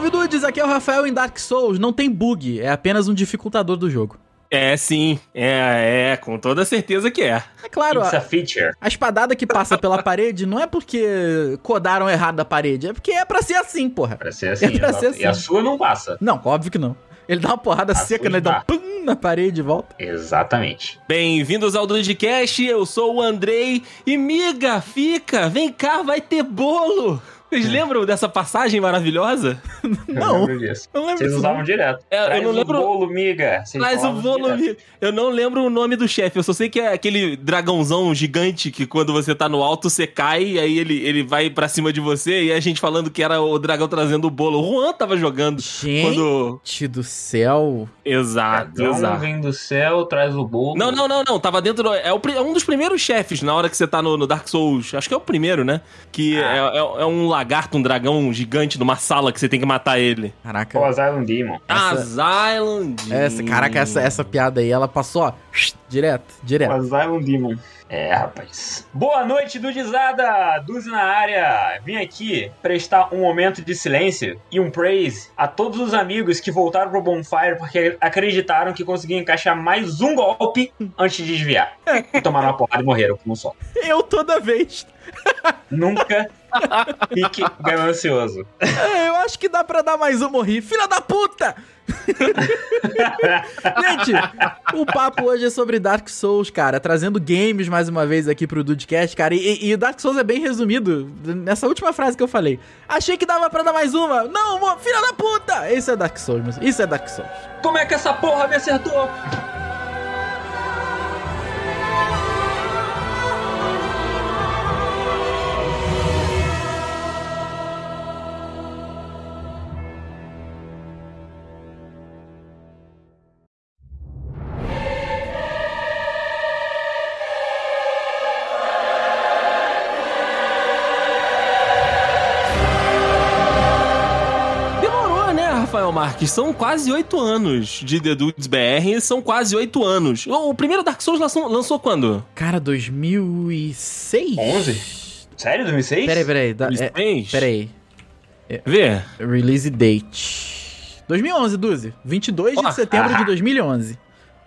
Salve dudes, aqui é o Rafael em Dark Souls. Não tem bug, é apenas um dificultador do jogo. É, sim. É, é, com toda certeza que é. É claro, It's a a, feature. a espadada que passa pela parede não é porque codaram errado a parede, é porque é pra ser assim, porra. Pra ser assim, É pra ser assim. E a sua não passa. Não, óbvio que não. Ele dá uma porrada A seca, né? Ele dá um dá. pum na parede e volta. Exatamente. Bem-vindos ao Dudcast, eu sou o Andrei. E miga, fica, vem cá, vai ter bolo. Vocês lembram dessa passagem maravilhosa? Não, Eu lembro disso. não lembro Vocês disso. usavam não. direto. É, eu Traz não o lembro- bolo, miga. Vocês Traz o bolo, amigo. Eu não lembro o nome do chefe, eu só sei que é aquele dragãozão gigante que quando você tá no alto você cai e aí ele, ele vai pra cima de você e a gente falando que era o dragão trazendo o bolo. O Juan tava jogando Gente quando. do céu. Exato, Dragão exato. vem do céu, traz o bolo. Não, não, não, não. Tava dentro. do- é, o pri- é um dos primeiros chefes na hora que você tá no, no Dark Souls. Acho que é o primeiro, né? Que Ah. é, é- é um lagarto, um dragão gigante numa sala que você tem que matar ele. Caraca. O Asylum Demon. Asylum Demon. Essa, caraca, essa, essa piada aí, ela passou, ó, direto, O direto. Asylum Demon. É, rapaz. Boa noite, Dudizada! Duzi na área! Vim aqui prestar um momento de silêncio e um praise a todos os amigos que voltaram pro Bonfire porque acreditaram que conseguiam encaixar mais um golpe antes de desviar. E tomaram uma porrada e morreram com um só. Eu toda vez. Nunca fique ganancioso. É, eu acho que dá pra dar mais um morri. Filha da puta! Gente, o papo hoje é sobre Dark Souls, cara. Trazendo games mais uma vez aqui pro Dudecast, cara. E, e Dark Souls é bem resumido nessa última frase que eu falei. Achei que dava pra dar mais uma. Não, filha da puta! Isso é Dark Souls, mas isso é Dark Souls. Como é que essa porra me acertou? Marques? São quase oito anos de The Dudes BR. São quase oito anos. O, primeiro Dark Souls lançou, lançou quando? Cara, 2006? 11? Sério, 2006? Peraí, peraí. Da, é, 2006? peraí. Vê. Release date. 2011, Duzi. 22 de Ó, setembro ah. de 2011.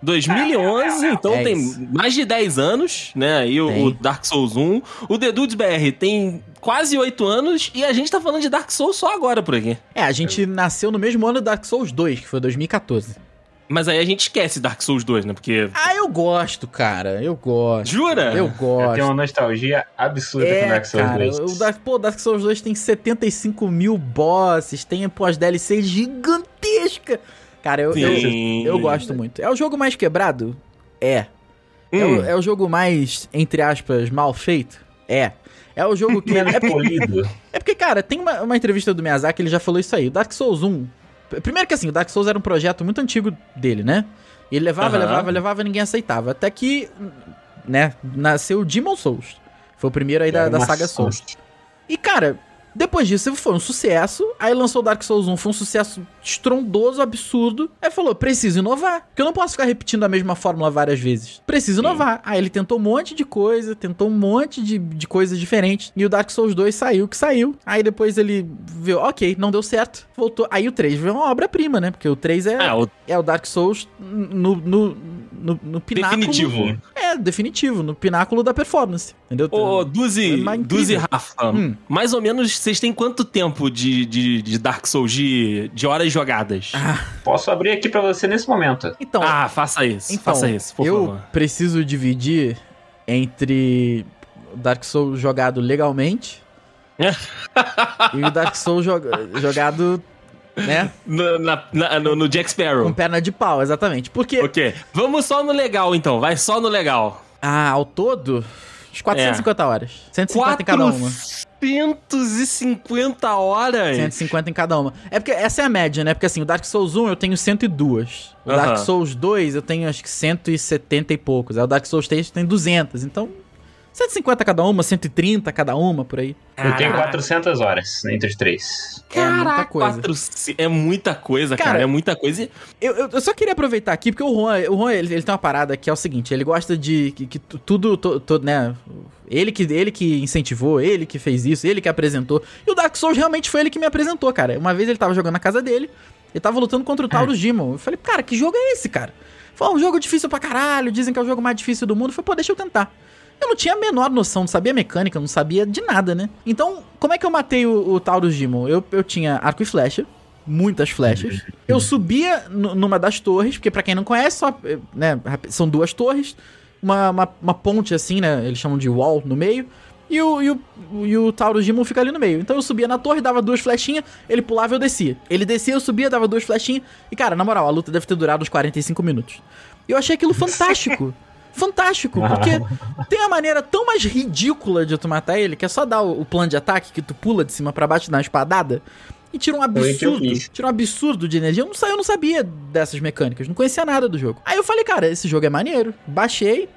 2011, então É tem isso. mais de 10 anos, né? Aí o, o Dark Souls 1. O The Dudes BR tem quase 8 anos e a gente tá falando de Dark Souls só agora por aqui. É, a gente nasceu no mesmo ano do Dark Souls 2, que foi 2014. Mas aí a gente esquece Dark Souls 2, né? Porque. Ah, eu gosto, cara. Eu gosto. Jura? Eu Eu gosto. tenho uma nostalgia absurda com É, Dark Souls cara, 2. o Dark, pô, Dark Souls 2 tem 75 mil bosses, tem pô, as DLC gigantesca. Cara, eu, eu, eu gosto muito. É o jogo mais quebrado? É. É, Hum. o, é o jogo mais, entre aspas, mal feito? É. É o jogo que. É, porque, polido. é porque, cara, tem uma, uma entrevista do Miyazaki, ele já falou isso aí. O Dark Souls 1. p- Primeiro que assim, o Dark Souls era um projeto muito antigo dele, né? Ele levava, Aham. levava, levava, ninguém aceitava. Até que, né, nasceu o Demon Souls. Foi o primeiro aí da, da saga Souls. E, cara, depois disso foi um sucesso. Aí lançou o Dark Souls 1, foi um sucesso estrondoso, absurdo. Aí falou: preciso inovar. Porque eu não posso ficar repetindo a mesma fórmula várias vezes. Preciso inovar. Aí ele tentou um monte de coisa, tentou um monte de, de coisas diferentes. E o Dark Souls 2 saiu que saiu. Aí depois ele viu, ok, não deu certo. Voltou. Aí o 3 veio uma obra-prima, né? Porque o 3 é, É, o é o Dark Souls no, no, no, no pináculo. definitivo. É, definitivo, no pináculo da performance. Entendeu? Ô, Duzi, É mais Duzi. Rafa, Hum. mais ou menos vocês têm quanto tempo de, de, de Dark Souls, de, de horas jogadas? Ah, Posso abrir aqui pra você nesse momento. então, Ah, faça isso, Então, faça isso, por eu favor. preciso dividir entre o Dark Souls jogado legalmente e o Dark Souls jo- jogado, né, No, na- na- no, no Jack com Sparrow. perna de pau, exatamente. Porque, Ok, vamos só no legal então, vai só no legal. ah, ao todo, Uns 450 horas. 150 em cada uma. 450 horas? 150 em cada uma. É porque essa é a média, né? Porque assim, o Dark Souls 1 eu tenho 102. O Aham. Dark Souls 2 eu tenho acho que 170 e poucos. Aí o Dark Souls 3 tem 200. Então, 150 cada uma, 130 cada uma, por aí. Eu tenho Caraca. 400 horas entre os três. É muita Caraca, coisa. 400 é muita coisa, cara. Cara, É muita coisa. E- Eu, eu, eu só queria aproveitar aqui, porque o Juan, o Juan ele, ele tem uma parada que é o seguinte, ele gosta de que, que tu- tudo, to- to- né, ele que, ele que incentivou, ele que fez isso, ele que apresentou, e o Dark Souls realmente foi ele que me apresentou, cara. Uma vez ele tava jogando na casa dele, ele tava lutando contra o Taurus Demon, eu falei, cara, que jogo é esse, cara? Foi um jogo difícil pra caralho, dizem que é o jogo mais difícil do mundo, eu falei, pô, deixa eu tentar. Eu não tinha a menor noção, não sabia mecânica, não sabia de nada, né? Então, como é que eu matei o, o Taurus Demon? Eu, eu tinha arco e flecha, muitas flechas. Eu subia nu- numa das torres, porque pra quem não conhece, só, eh, né, são duas torres, uma, uma, uma ponte assim, né, eles chamam de wall no meio, e o, e o, e o Taurus Demon fica ali no meio. Então eu subia na torre, dava duas flechinhas, ele pulava e eu descia. Ele descia, eu subia, dava duas flechinhas, e cara, na moral, a luta deve ter durado uns 45 minutos. E eu achei aquilo fantástico. Fantástico, porque tem a maneira tão mais ridícula de tu matar ele, que é só dar o, o plano de ataque, que tu pula de cima pra baixo na espadada, e tira um absurdo, tira um absurdo de energia. Eu não, eu não sabia dessas mecânicas, não conhecia nada do jogo. Aí eu falei, cara, esse jogo é maneiro. Baixei,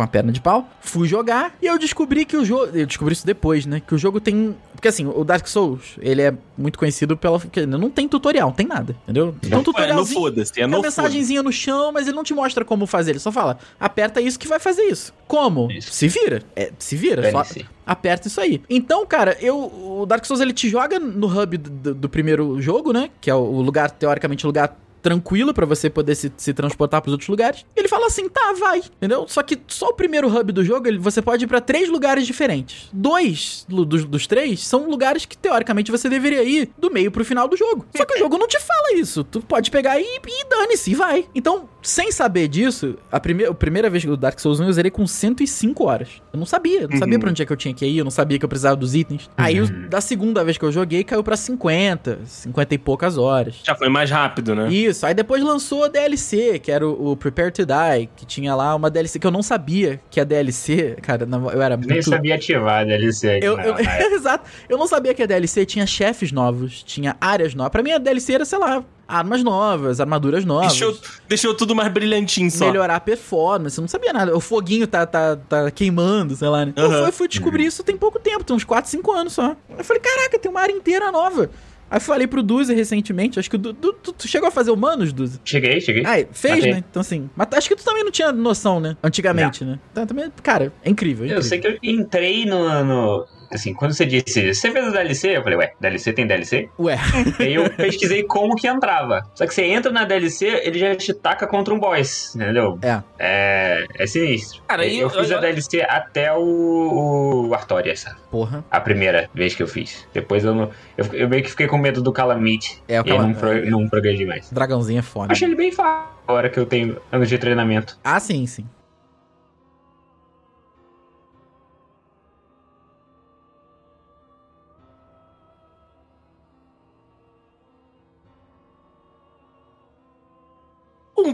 com a perna de pau, fui jogar, e eu descobri que o jogo... Eu descobri isso depois, né? Que o jogo tem... Porque assim, o Dark Souls, ele é muito conhecido pela... Não tem tutorial, não tem nada, entendeu? Tem um É, tutorialzinho... foda-se, é Tem no uma foda mensagenzinha no chão, mas ele não te mostra como fazer. Ele só fala, aperta isso que vai fazer isso. Como? Isso. Se vira. É, se vira. Só DLC. aperta isso aí. Então, cara, eu, o Dark Souls ele te joga no hub do, do- do primeiro jogo, né? Que é o o lugar, teoricamente, o lugar tranquilo pra você poder se, se transportar pros outros lugares. Ele fala assim, tá, vai, entendeu? Só que só o primeiro hub do jogo, ele, você pode ir pra três lugares diferentes. Dois dos, dos três são lugares que, teoricamente, você deveria ir do meio pro final do jogo. Só que o jogo não te fala isso. Tu pode pegar e, e dane-se, e vai. Então, sem saber disso, a, prime a primeira vez que o Dark Souls 1 eu zerei com 105 horas. Eu não sabia, eu não sabia Uhum. pra onde é que eu tinha que ir, eu não sabia que eu precisava dos itens. Aí, o- da segunda vez que eu joguei, caiu pra 50, 50 e poucas horas. Já foi mais rápido, né? Isso, aí depois lançou a DLC, que era o, o Prepare to Die, que tinha lá uma DLC que eu não sabia que a DLC, cara, não- eu era Nem muito... sabia ativar a DLC aqui Eu, na- eu- na época. exato. Eu não sabia que a DLC tinha chefes novos, tinha áreas novas. Pra mim, a DLC era, sei lá, armas novas, armaduras novas. Deixou, deixou tudo mais brilhantinho só. Melhorar a performance, eu não sabia nada. O foguinho tá, tá, tá queimando, sei lá, né? Eu Aham. fui- fui descobrir isso tem pouco tempo, tem uns 4, 5 anos só. Eu falei, caraca, tem uma área inteira nova. Aí falei pro Duzi recentemente, acho que o Du- Du- tu, tu chegou a fazer humanos, Duzi? Cheguei, cheguei. Ah, fez, Matei. né? Então assim. Mas acho que tu também não tinha noção, né? Antigamente, né? Então, também, cara, é incrível. é Eu incrível. sei que eu entrei no, no- Assim, quando você disse, você fez a DLC? Eu falei, ué, DLC tem DLC? Ué, Aí eu pesquisei como que entrava. Só que você entra na DLC, ele já te taca contra um boss, entendeu? é. É, é sinistro. Cara, eu, eu fiz eu- a DLC até o, o Artória, sabe? Porra. A primeira vez que eu fiz. Depois eu não. Eu, eu meio que fiquei com medo do Calamite. É, o e aí não, não progredi mais. Dragãozinho é foda. Achei ele bem fácil agora que eu tenho anos de treinamento. Ah, sim, sim.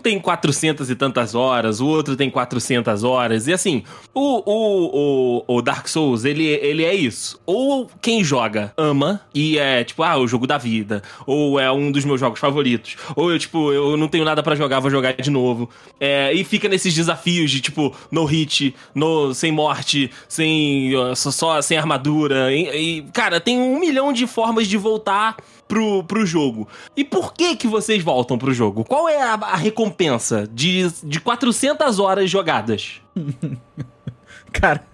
Tem 400 e tantas horas, o outro tem 400 horas. E assim, o, o, o, o Dark Souls, ele, ele é isso. Ou quem joga ama e é tipo, ah, o jogo da vida. Ou é um dos meus jogos favoritos. Ou eu, tipo, eu não tenho nada pra jogar, vou jogar de novo. É, e fica nesses desafios de tipo, no hit, no, sem morte, sem, só, só sem armadura. E, e, cara, tem um milhão de formas de voltar pro, pro jogo. E por que que vocês voltam pro jogo? Qual é a, a recompensa de, de 400 horas jogadas? Cara,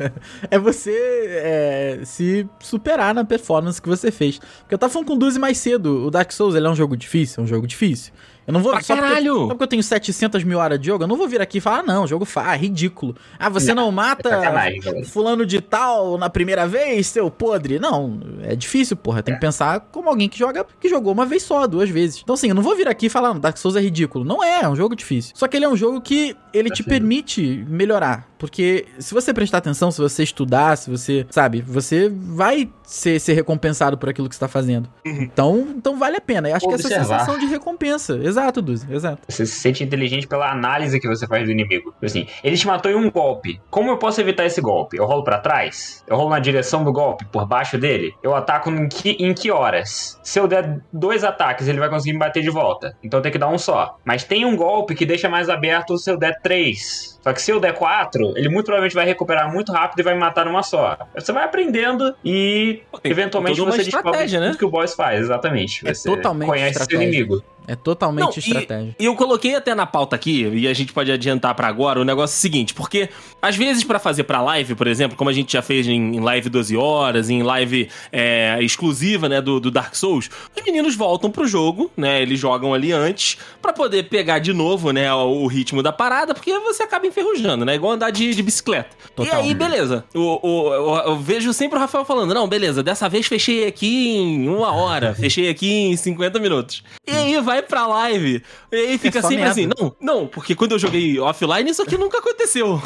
é você é, se superar na performance que você fez. Porque eu tava falando com o Duzi mais cedo. O Dark Souls, ele é um jogo difícil? É um jogo difícil. Eu não vou... Pra só porque- caralho! Só porque eu tenho 700 mil horas de jogo, eu não vou vir aqui e falar, ah, não, jogo fa, ridículo. Ah, você não, É mata galera. fulano de tal na primeira vez, seu podre. Não, é difícil, porra. Tem que pensar como alguém que joga, que jogou uma vez só, duas vezes. Então, assim, eu não vou vir aqui e falar, Dark Souls é ridículo. Não é, é um jogo difícil. Só que ele é um jogo que ele te Assim. permite melhorar. Porque se você prestar atenção, se você estudar, se você, sabe, você vai ser, ser recompensado por aquilo que você tá fazendo. Então, então vale a pena. Eu acho que essa Observar. sensação de recompensa. Exato, Duzi, exato. Você se sente inteligente pela análise que você faz do inimigo. Assim, ele te matou em um golpe. Como eu posso evitar esse golpe? Eu rolo pra trás? Eu rolo na direção do golpe, por baixo dele? Eu ataco em que, em que horas? Se eu der dois ataques, ele vai conseguir me bater de volta. Então tem que dar um só. Mas tem um golpe que deixa mais aberto se eu der três. Só que se eu der quatro, ele muito provavelmente vai recuperar muito rápido e vai me matar numa só. Você vai aprendendo e Tem eventualmente você descobre né? tudo que o boss faz. Exatamente. É Você totalmente conhece seu estratégia. inimigo. É totalmente Não, e- estratégia. E eu coloquei até na pauta aqui, e a gente pode adiantar pra agora, o negócio é o seguinte, porque às vezes pra fazer pra live, por exemplo, como a gente já fez em, live 12 horas, em live é, exclusiva, né, do, do Dark Souls, os meninos voltam pro jogo, né, eles jogam ali antes, pra poder pegar de novo, né, o, o ritmo da parada, porque você acaba enferrujando, né, igual andar de, de bicicleta. Total. E aí, beleza, o, o- eu, eu vejo sempre o Rafael falando, não, beleza, dessa vez fechei aqui em uma hora, fechei aqui em 50 minutos. E aí vai pra live, e aí fica só sempre merda. assim, não, não, porque quando eu joguei offline, isso aqui nunca aconteceu.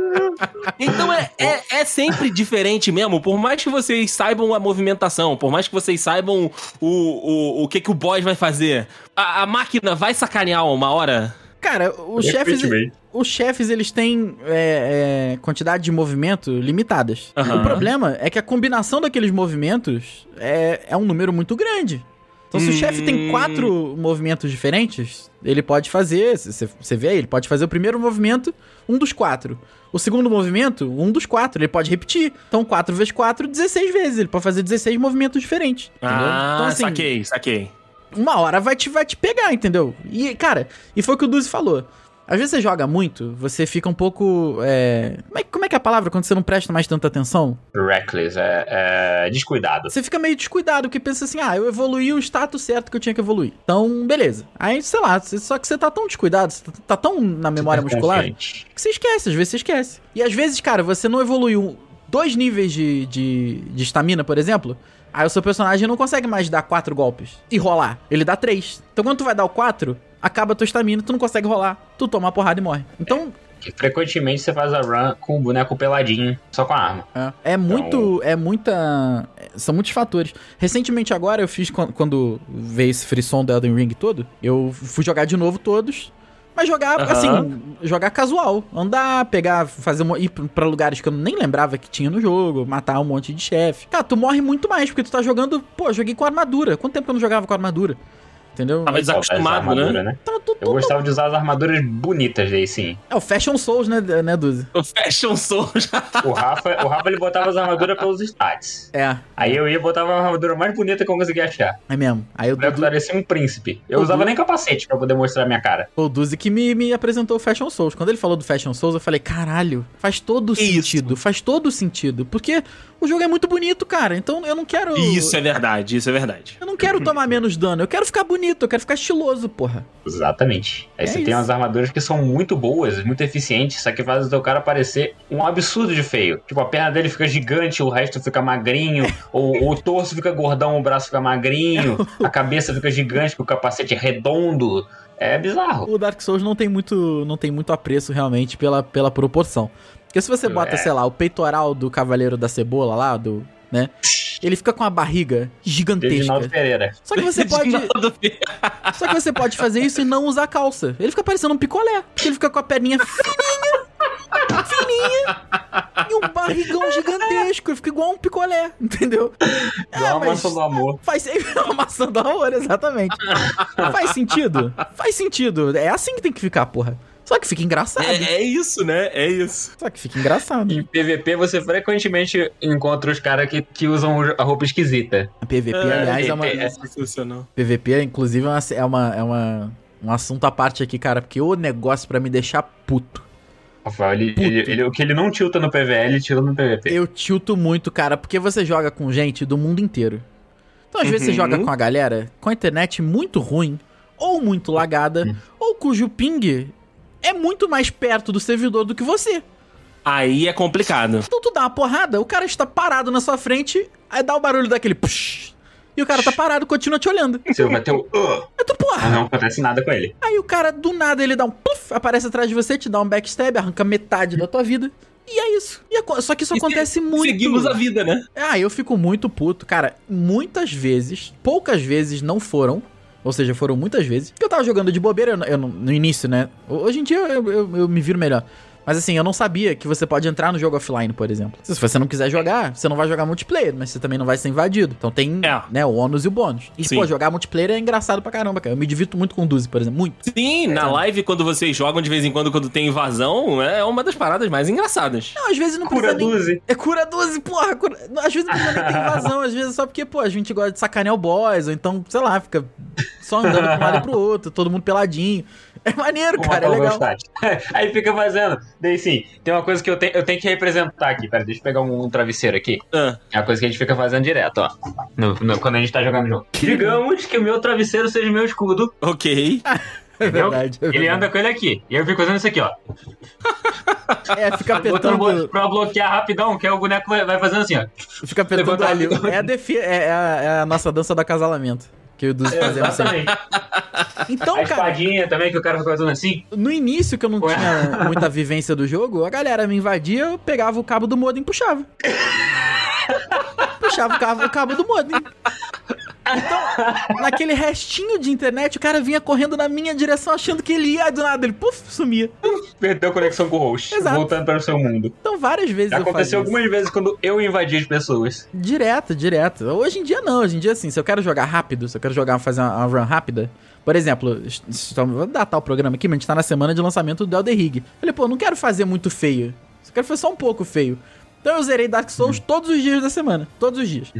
então é, é, é sempre diferente mesmo, por mais que vocês saibam a movimentação, por mais que vocês saibam o, o, o que, que o boss vai fazer, a, a máquina vai sacanear uma hora? Cara, os chefes, os chefes, eles têm é, é, quantidade de movimento limitadas. Aham. O problema é que a combinação daqueles movimentos é, é um número muito grande. Então, se o Hum. chefe tem quatro movimentos diferentes, ele pode fazer, você você vê aí, ele pode fazer o primeiro movimento, um dos quatro. O segundo movimento, um dos quatro. Ele pode repetir. Então, 4 vezes 4, 16 vezes. Ele pode fazer 16 movimentos diferentes. Entendeu? Ah, então, assim, saquei, saquei. uma hora vai te, vai te pegar, entendeu? E, cara, e foi o que o Duzi falou. Às vezes você joga muito, você fica um pouco. é, Como, é, como é que é a palavra quando você não presta mais tanta atenção? Reckless, é, é descuidado. Você fica meio descuidado, porque pensa assim, ah, eu evoluí o status certo que eu tinha que evoluir. Então, beleza. Aí, sei lá, só que você tá tão descuidado, você tá, tá tão na memória Super muscular, que você esquece, às vezes você esquece. E às vezes, cara, você não evoluiu dois níveis de de de estamina, por exemplo. Aí o seu personagem não consegue mais dar quatro golpes e rolar. Ele dá três. Então quando tu vai dar o quatro, acaba a tua estamina, tu não consegue rolar. Tu toma uma porrada e morre. Então, Que frequentemente você faz a run com o boneco peladinho, só com a arma. é, é muito. É muita. é, São muitos fatores. Recentemente agora eu fiz quan- quando veio esse frisson do Elden Ring todo. Eu fui jogar de novo todos. Mas jogar, Aham. assim, jogar casual. Andar, pegar, fazer uma, ir pra- lugares que eu nem lembrava que tinha no jogo, matar um monte de chefe. Cara, tu morre muito mais, porque tu tá jogando. Pô, joguei com armadura. Quanto tempo que eu não jogava com armadura? Entendeu? Tava desacostumado, Falta essa né? né? Tava tudo. Eu gostava de usar as armaduras bonitas aí, sim. É o Fashion Souls, né, né Duzi? O Fashion Soul já. O Rafa, o Rafa ele botava as armaduras pelos stats. É, Aí eu ia botar uma armadura mais bonita que eu conseguia achar. é mesmo. Aí boneco Dudu, parecia um príncipe. Eu O usava Du- nem capacete pra poder mostrar a minha cara. o Duzi que me, me apresentou o Fashion Souls. Quando ele falou do Fashion Souls, eu falei, caralho, faz todo Que isso? sentido. Faz todo sentido. Porque o jogo é muito bonito, cara. Então eu não quero. Isso é verdade, isso é verdade. Eu não quero tomar menos dano. Eu quero ficar bonito, eu quero ficar estiloso, porra. Exatamente. Aí É você tem isso. umas armaduras que são muito boas, muito eficientes, só que faz o teu cara parecer um absurdo de feio. Tipo, a perna dele fica gigante, o resto fica magrinho, ou, ou o torso fica gordão, o braço fica magrinho, a cabeça fica gigante, com o capacete é redondo. É bizarro. O Dark Souls não tem muito, não tem muito apreço realmente pela, pela proporção. Porque se você bota, É. sei lá, o peitoral do Cavaleiro da Cebola lá, do. Né? Ele fica com a barriga gigantesca. Reginaldo Pereira. Só que você pode. Só que você pode fazer isso e não usar calça. Ele fica parecendo um picolé. Porque ele fica com a perninha fininha, fininha, e um barrigão gigantesco. Ele fica igual um picolé, entendeu? Igual a mas maçã do amor. Faz uma maçã do amor, exatamente. Faz sentido? Faz sentido. É assim que tem que ficar, porra. Só que fica engraçado. É, é isso, né? É isso. Só que fica engraçado. Em PVP você frequentemente encontra os caras que, que usam a roupa esquisita. A PVP, aliás, é uma. é sensacional. PVP, inclusive, é uma, é uma, é uma- um assunto à parte aqui, cara. Porque o negócio pra me deixar puto. Rafael, ele, Puto. ele- ele- o que ele não tilta no PVE, ele tilta no PVP. Eu tilto muito, cara, porque você joga com gente do mundo inteiro. Então, às vezes, você Uhum. joga com a galera com a internet muito ruim, ou muito lagada, ou cujo ping é muito mais perto do servidor do que você. Aí é complicado. Então, tu dá uma porrada, o cara está parado na sua frente, aí dá o barulho daquele push, e o cara tá parado, continua te olhando. Você vai ter o. Uh, Aí tu, porra. não acontece nada com ele. Aí o cara, do nada, ele dá um puff, aparece atrás de você, te dá um backstab, arranca metade da tua vida. E é isso. E aco- só que isso E se- acontece muito. Seguimos a vida, né? Ah, eu fico muito puto. Cara, muitas vezes, poucas vezes não foram. Ou seja, foram muitas vezes. Que eu tava jogando de bobeira eu, eu no início, né? Hoje em dia eu, eu- eu me viro melhor. Mas assim, eu não sabia que você pode entrar no jogo offline, por exemplo. Se você não quiser jogar, você não vai jogar multiplayer, mas você também não vai ser invadido. Então tem É. né, o ônus e o bônus. E, Sim. pô, jogar multiplayer é engraçado pra caramba, cara. Eu me divirto muito com o Duzi, por exemplo. Muito. Sim, na live, quando vocês jogam de vez em quando, quando tem invasão, é uma das paradas mais engraçadas. Não, às vezes não Cura precisa nem... 12. É cura 12, porra. Cura... Às vezes não precisa nem ter invasão, às vezes é só porque, pô, a gente gosta de sacanear o boys, ou então, sei lá, fica só andando pra um lado e pro outro, todo mundo peladinho. É maneiro, Vou cara, é legal. Aí fica fazendo. Daí sim, tem uma coisa que eu, tenho eu tenho que representar aqui. Pera, deixa eu pegar um, travesseiro aqui. Ah, É uma coisa que a gente fica fazendo direto, ó. No- no- quando a gente tá jogando jogo. Digamos que o meu travesseiro seja o meu escudo. ok. É verdade. é Ele verdade. anda com ele aqui. E aí eu fico fazendo isso aqui, ó. É, fica Botando apertando, pra bloquear rapidão, que aí o boneco vai, vai fazendo assim, ó. fica apertando ali. É a, defi... é, a, é a nossa dança do acasalamento. Que o Duzi fazia. Exatamente. Então, a cara, espadinha também, que o cara fica fazendo assim. no início que eu não Ué. tinha muita vivência do jogo, a galera me invadia, eu pegava o cabo do modem e puxava. puxava o cabo, o cabo do modem. Então, naquele restinho de internet, o cara vinha correndo na minha direção achando que ele ia, do nada ele, puf, sumia. Perdeu a conexão com o host. Exato. Voltando para o seu mundo. Então, várias vezes aconteceu fazia isso. algumas vezes quando eu invadi as pessoas. Direto, direto. Hoje em dia não, hoje em dia assim, se eu quero jogar rápido, se eu quero jogar, fazer uma, run rápida, por exemplo, vou datar o programa aqui, mas a gente tá na semana de lançamento do Elder Ring. Falei, pô, não quero fazer muito feio, só quero fazer só um pouco feio. Então eu zerei Dark Souls todos os dias da semana, todos os dias.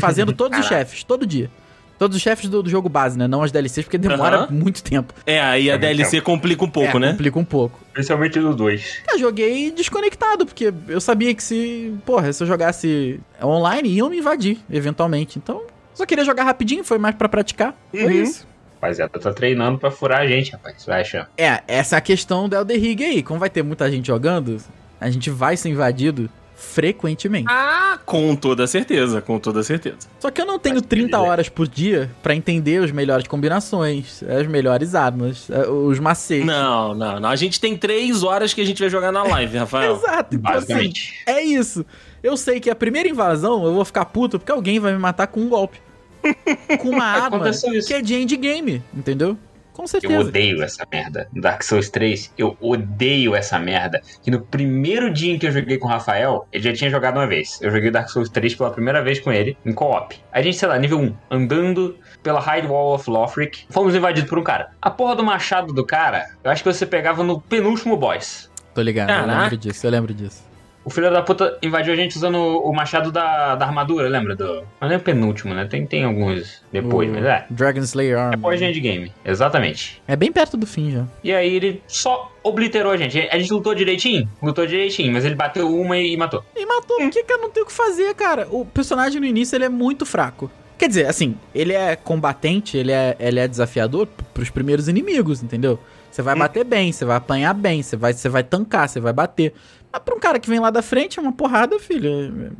Fazendo todos os chefes, todo dia. Todos os chefes do, do jogo base, né? Não as DLCs, porque demora muito tempo. É, aí a É DLC complica um pouco, é, né? Complica um pouco. Principalmente do 2. Eu joguei desconectado, porque eu sabia que se, porra, se eu jogasse online, iam me invadir, eventualmente. Então, só queria jogar rapidinho, foi mais pra praticar. Foi Uhum. isso. Rapaziada, tá treinando pra furar a gente, rapaz. Vai achar. É, essa é a questão do Elder Ring aí. Como vai ter muita gente jogando, a gente vai ser invadido frequentemente. Ah, com toda certeza, com toda certeza. Só que eu não tenho Mas 30 beleza. horas por dia pra entender as melhores combinações, as melhores armas, eh, os macetes. Não, não, não. A gente tem três horas que a gente vai jogar na live, Rafael. Exato, então assim, Basicamente. é isso. Eu sei que a primeira invasão eu vou ficar puto porque alguém vai me matar com um golpe. com uma arma que é de endgame, entendeu? Com Eu certeza. odeio essa merda. No Dark Souls 3, eu odeio essa merda. Que no primeiro dia em que eu joguei com o Rafael, ele já tinha jogado uma vez. Eu joguei Dark Souls 3 pela primeira vez com ele, em co-op. A gente, sei lá, nível 1, andando pela High Wall of Lothric, fomos invadidos por um cara. A porra do machado do cara, eu acho que você pegava no penúltimo boss. Tô ligado, eu lembro disso, eu lembro disso. O filho da puta invadiu a gente usando o machado da, da armadura, lembra? Do... Mas não é o penúltimo, né? Tem, tem alguns depois, O mas é. Dragon Slayer É Armor. pós de endgame, exatamente. É bem perto do fim já. E aí ele só obliterou a gente. A gente lutou direitinho? Lutou direitinho, mas ele bateu uma e matou. E matou, por que, que eu não tenho o que fazer, cara? O personagem no início ele é muito fraco. Quer dizer, assim, ele é combatente, ele é, ele é desafiador pros primeiros inimigos, entendeu? Você vai bater bem, você vai apanhar bem, você vai, você vai tancar, você vai bater. Mas pra um cara que vem lá da frente, é uma porrada, filho.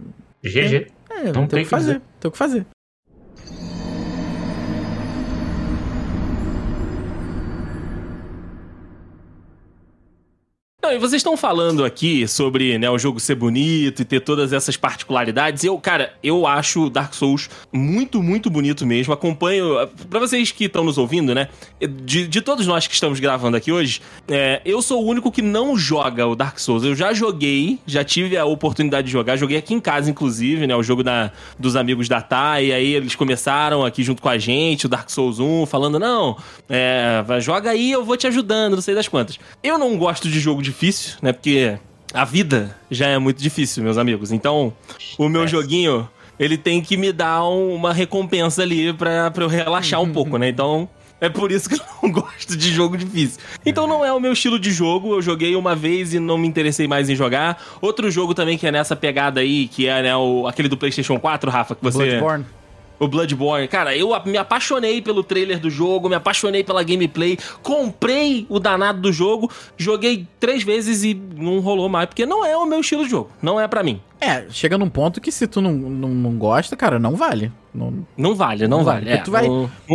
GG. É, não Não tem o que fazer. Tem o que fazer. Não, e vocês estão falando aqui sobre né, o jogo ser bonito e ter todas essas particularidades. Eu, cara, eu acho Dark Souls muito, muito bonito mesmo. Acompanho. Pra vocês que estão nos ouvindo, né? De, de todos nós que estamos gravando aqui hoje, é, eu sou o único que não joga o Dark Souls. Eu já joguei, já tive a oportunidade de jogar. Joguei aqui em casa, inclusive, né? O jogo da, dos amigos da Thay. E aí eles começaram aqui junto com a gente, o Dark Souls 1, falando: não, é, joga aí, eu vou te ajudando, não sei das quantas. Eu não gosto de jogo difícil, né? Porque a vida já é muito difícil, meus amigos. Então, o meu É. joguinho, ele tem que me dar um- uma recompensa ali pra, pra eu relaxar um pouco, né? Então. É por isso que eu não gosto de jogo difícil. Então não é o meu estilo de jogo. Eu joguei uma vez e não me interessei mais em jogar. Outro jogo também que é nessa pegada aí, que é né, o, aquele do PlayStation 4, Rafa, que você. Bloodborne. O Bloodborne. Cara, eu me apaixonei pelo trailer do jogo, me apaixonei pela gameplay, comprei o danado do jogo, joguei três vezes e não rolou mais, porque não é o meu estilo de jogo. Não é pra mim. É, chega num ponto que se tu não, não, não gosta, cara, não vale. Não, Não vale, não, Não vale. vale, É, tu vai-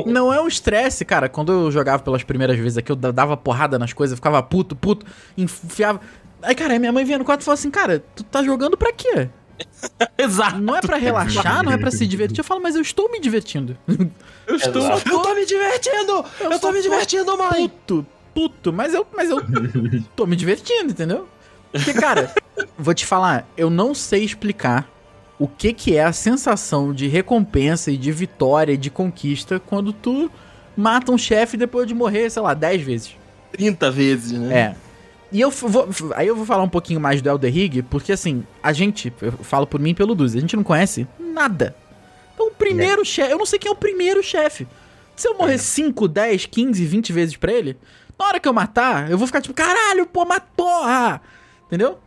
não- é um estresse, cara. Quando eu jogava pelas primeiras vezes aqui, eu da- dava porrada nas coisas, ficava puto, puto, enfiava. Aí, cara, minha mãe vinha no quarto e falou assim, cara, tu tá jogando pra quê? Exato. Não é pra relaxar, não é pra se divertir. Eu falo, mas eu estou me divertindo. Eu estou. Eu tô me divertindo! Eu, tô me divertindo, mãe! Puto, puto, mas eu, mas eu tô me divertindo, entendeu? Porque, cara, vou te falar, eu não sei explicar o que que é a sensação de recompensa e de vitória e de conquista quando tu mata um chefe depois de morrer, sei lá, 10 vezes. 30 vezes, né? É. E eu vou. Aí eu vou falar um pouquinho mais do Elder Rig, porque assim, a gente, eu falo por mim e pelo Duzi, a gente não conhece nada. Então o primeiro chefe, eu não sei quem é o primeiro chefe. Se eu morrer 5, 10, 15, 20 vezes pra ele, na hora que eu matar, eu vou ficar tipo, caralho, pô, porra! Entendeu?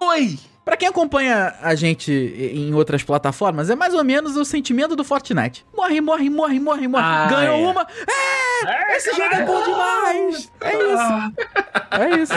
Oi! Pra quem acompanha a gente em outras plataformas, é mais ou menos o sentimento do Fortnite. Morre, morre, morre, morre, morre. Ah, Ganhou é. uma. É! Esse jogo é bom demais! É isso. É isso.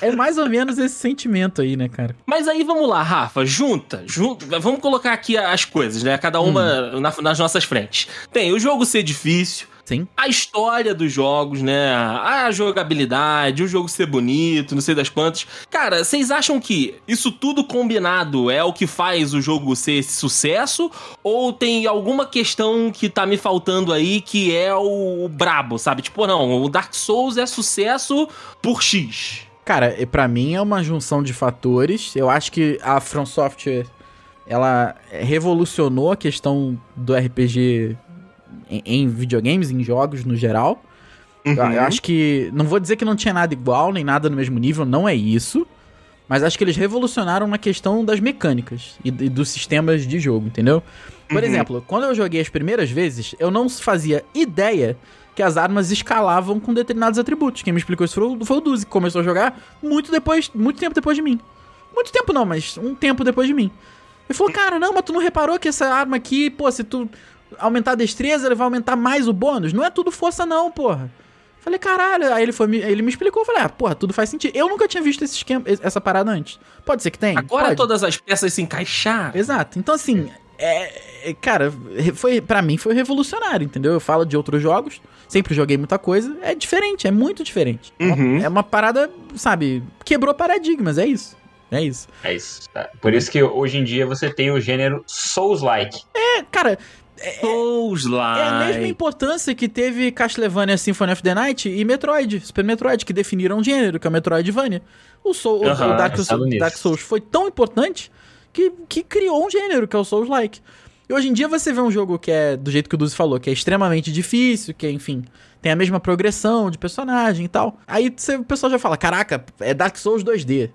É mais ou menos esse sentimento aí, né, cara? Mas aí vamos lá, Rafa, junta, junta, vamos colocar aqui as coisas, né? Cada uma na- nas nossas frentes. Tem o jogo ser difícil, Sim. a história dos jogos, né? A jogabilidade, o jogo ser bonito, não sei das quantas. Cara, vocês acham que isso tudo combinado é o que faz o jogo ser esse sucesso? Ou tem alguma questão que tá me faltando aí que é o, brabo, sabe? Tipo, não, o Dark Souls é sucesso por X. Cara, e pra mim é uma junção de fatores. Eu acho que a From Software ela revolucionou a questão do RPG em, em videogames, em jogos no geral. Eu, Uhum. eu acho que. Não vou dizer que não tinha nada igual, nem nada no mesmo nível, não é isso. Mas acho que eles revolucionaram na questão das mecânicas e, e dos sistemas de jogo, entendeu? Por Uhum. exemplo, quando eu joguei as primeiras vezes, eu não fazia ideia que as armas escalavam com determinados atributos. Quem me explicou isso foi o, foi o Duzi, que começou a jogar muito depois, muito tempo depois de mim. Muito tempo não, mas um tempo depois de mim. Ele falou, cara, não, mas tu não reparou que essa arma aqui, pô, se tu aumentar a destreza, ele vai aumentar mais o bônus? Não é tudo força não, porra. Falei, caralho. Aí ele, foi, me- ele me explicou, eu falei, ah, porra, tudo faz sentido. Eu nunca tinha visto esse esquema, essa parada antes. Pode ser que tenha? Agora Pode. todas as peças se encaixaram. Exato. Então, assim, é, é, cara, foi para mim foi revolucionário, entendeu? Eu falo de outros jogos, sempre joguei muita coisa, é diferente, é muito diferente. É uma- Uhum. É uma parada, sabe, quebrou paradigmas, é isso. É isso. É isso. tá? Por isso que hoje em dia você tem o gênero Souls-like. É, cara, Souls é a mesma importância que teve Castlevania Symphony of the Night e Metroid, Super Metroid, que definiram um gênero, que é o Metroidvania. O, Soul, o- Aham, o Dark, pensando Souls. Dark Souls foi tão importante que, que criou um gênero, que é o Souls-like. E hoje em dia você vê um jogo que é, do jeito que o Duzi falou, que é extremamente difícil, que, enfim, tem a mesma progressão de personagem e tal. Aí você- o pessoal já fala, caraca, é Dark Souls 2D.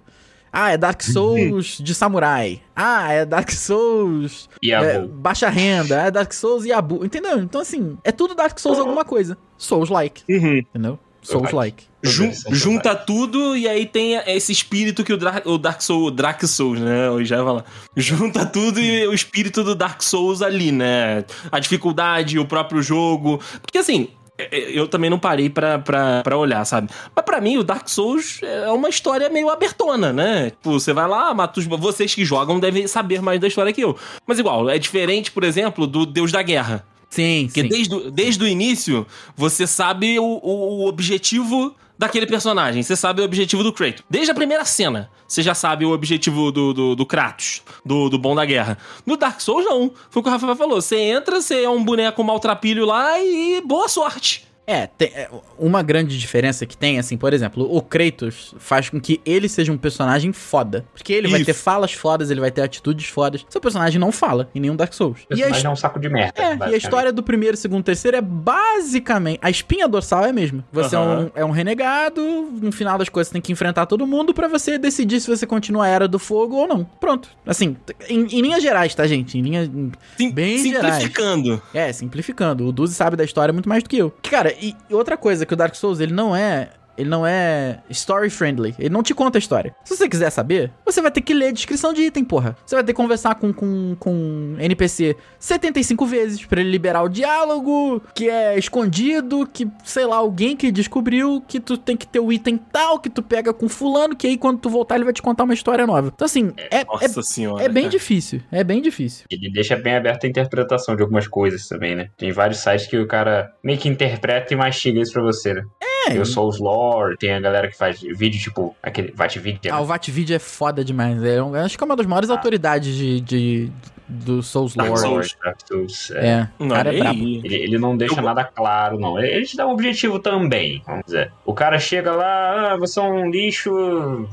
Ah, é Dark Souls de samurai. Ah, é Dark Souls E a é, baixa renda, é Dark Souls e Abu. Entendeu? Então, assim, é tudo Dark Souls alguma coisa. Souls-like, Uhum. entendeu? Souls-like. Jun- junta tudo e aí tem esse espírito que o, Dra o Dark Souls, Dark Souls, né? Eu já ia falar. Junta tudo e o espírito do Dark Souls ali, né? A dificuldade, o próprio jogo. Porque assim. É- é, Eu também não parei pra, pra, pra olhar, sabe? Mas pra mim, o Dark Souls é uma história meio abertona, né? Tipo, você vai lá, mata os... Vocês que jogam devem saber mais da história que eu. Mas igual, é diferente, por exemplo, do Deus da Guerra. Sim, Porque sim. desde, o- desde o início, você sabe o- o objetivo daquele personagem. Você sabe o objetivo do Kratos. Desde a primeira cena, você já sabe o objetivo do, do, do Kratos, do, do Bom da Guerra. No Dark Souls, não. Foi o que o Rafael falou. Você entra, você é um boneco maltrapilho lá e boa sorte. É, tem- é, uma grande diferença que tem, assim, por exemplo, o Kratos faz com que ele seja um personagem foda. Porque ele vai Isso. ter falas fodas, ele vai ter atitudes fodas. Seu personagem não fala em nenhum Dark Souls. O E a, personagem é um saco de merda. é, e a história do primeiro, segundo, terceiro é basicamente. A espinha dorsal é a mesma. Você é, Aham. um, é um renegado, no final das coisas você tem que enfrentar todo mundo pra você decidir se você continua a Era do Fogo ou não. Pronto. Assim, em, em linhas gerais, tá, gente? Em linhas. Sim- Bem simplificando. É, simplificando. O Duzi sabe da história muito mais do que eu. Que, Cara, e outra coisa que o Dark Souls, ele não é. Ele não é story friendly. Ele não te conta a história. Se você quiser saber, você vai ter que ler a descrição de item, porra. Você vai ter que conversar com, com, com NPC 75 vezes pra ele liberar o diálogo que é escondido, que, sei lá, alguém que descobriu que tu tem que ter o item tal que tu pega com fulano, que aí quando tu voltar ele vai te contar uma história nova. Então, assim, é, é, Nossa senhora. é bem cara. difícil. É bem difícil. Ele deixa bem aberta a interpretação de algumas coisas também, né? Tem vários sites que o cara meio que interpreta e mastiga isso pra você, né? É, Tem o e- Souls Lore, tem a galera que faz vídeo tipo aquele Vatvidia. Ah, o Vatvid é foda demais. É um- acho que é uma das maiores autoridades de, de- do Souls Dark Lore. Souls. Dark Souls. é. É, o Não, cara é brabo. Ele, ele não deixa Eu- nada claro, não. Ele, ele te dá um objetivo também, vamos dizer. O cara chega lá, ah, você é um lixo,